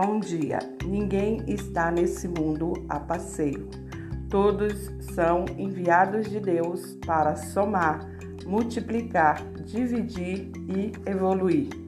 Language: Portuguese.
Bom dia. Ninguém está nesse mundo a passeio. Todos são enviados de Deus para somar, multiplicar, dividir e evoluir.